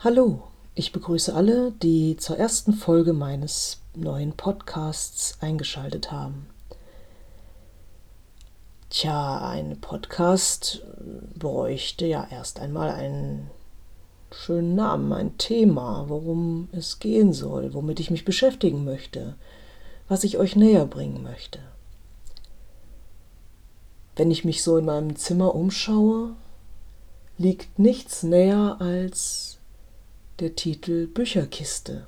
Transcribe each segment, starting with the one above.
Hallo, ich begrüße alle, die zur ersten Folge meines neuen Podcasts eingeschaltet haben. Tja, ein Podcast bräuchte ja erst einmal einen schönen Namen, ein Thema, worum es gehen soll, womit ich mich beschäftigen möchte, was ich euch näher bringen möchte. Wenn ich mich so in meinem Zimmer umschaue, liegt nichts näher als der Titel Bücherkiste.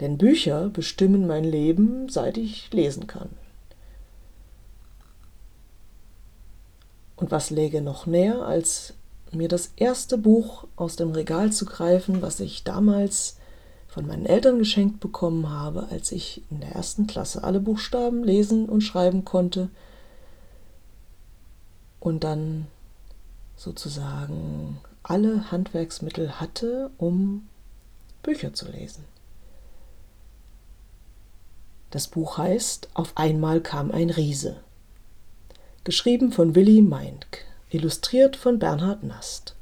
Denn Bücher bestimmen mein Leben, seit ich lesen kann. Und was läge noch näher, als mir das erste Buch aus dem Regal zu greifen, was ich damals von meinen Eltern geschenkt bekommen habe, als ich in der ersten Klasse alle Buchstaben lesen und schreiben konnte und dann sozusagen alle Handwerksmittel hatte, um Bücher zu lesen. Das Buch heißt Auf einmal kam ein Riese. Geschrieben von Willy Meindk, illustriert von Bernhard Nast.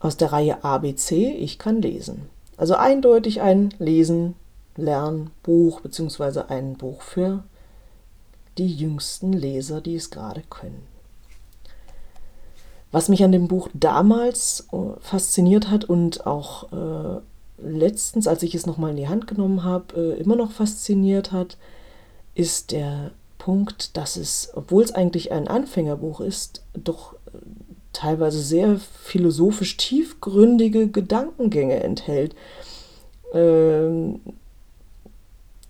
Aus der Reihe ABC Ich kann lesen. Also eindeutig ein Lesen, Lernbuch beziehungsweise ein Buch für die jüngsten Leser, die es gerade können. Was mich an dem Buch damals äh, fasziniert hat und auch äh, letztens, als ich es nochmal in die Hand genommen habe, äh, immer noch fasziniert hat, ist der Punkt, dass es, obwohl es eigentlich ein Anfängerbuch ist, doch äh, teilweise sehr philosophisch tiefgründige Gedankengänge enthält. Ähm,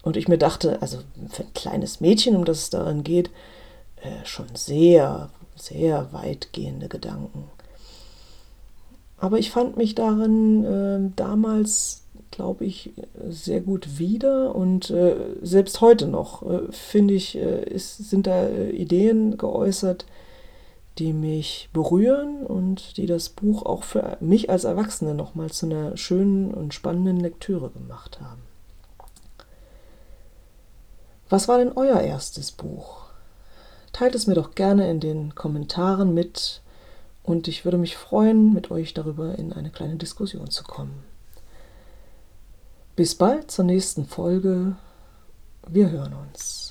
und ich mir dachte, also für ein kleines Mädchen, um das es daran geht, äh, schon sehr sehr weitgehende Gedanken. Aber ich fand mich darin äh, damals, glaube ich, sehr gut wieder und äh, selbst heute noch, äh, finde ich, äh, ist, sind da äh, Ideen geäußert, die mich berühren und die das Buch auch für mich als Erwachsene nochmal zu einer schönen und spannenden Lektüre gemacht haben. Was war denn euer erstes Buch? Teilt es mir doch gerne in den Kommentaren mit und ich würde mich freuen, mit euch darüber in eine kleine Diskussion zu kommen. Bis bald zur nächsten Folge. Wir hören uns.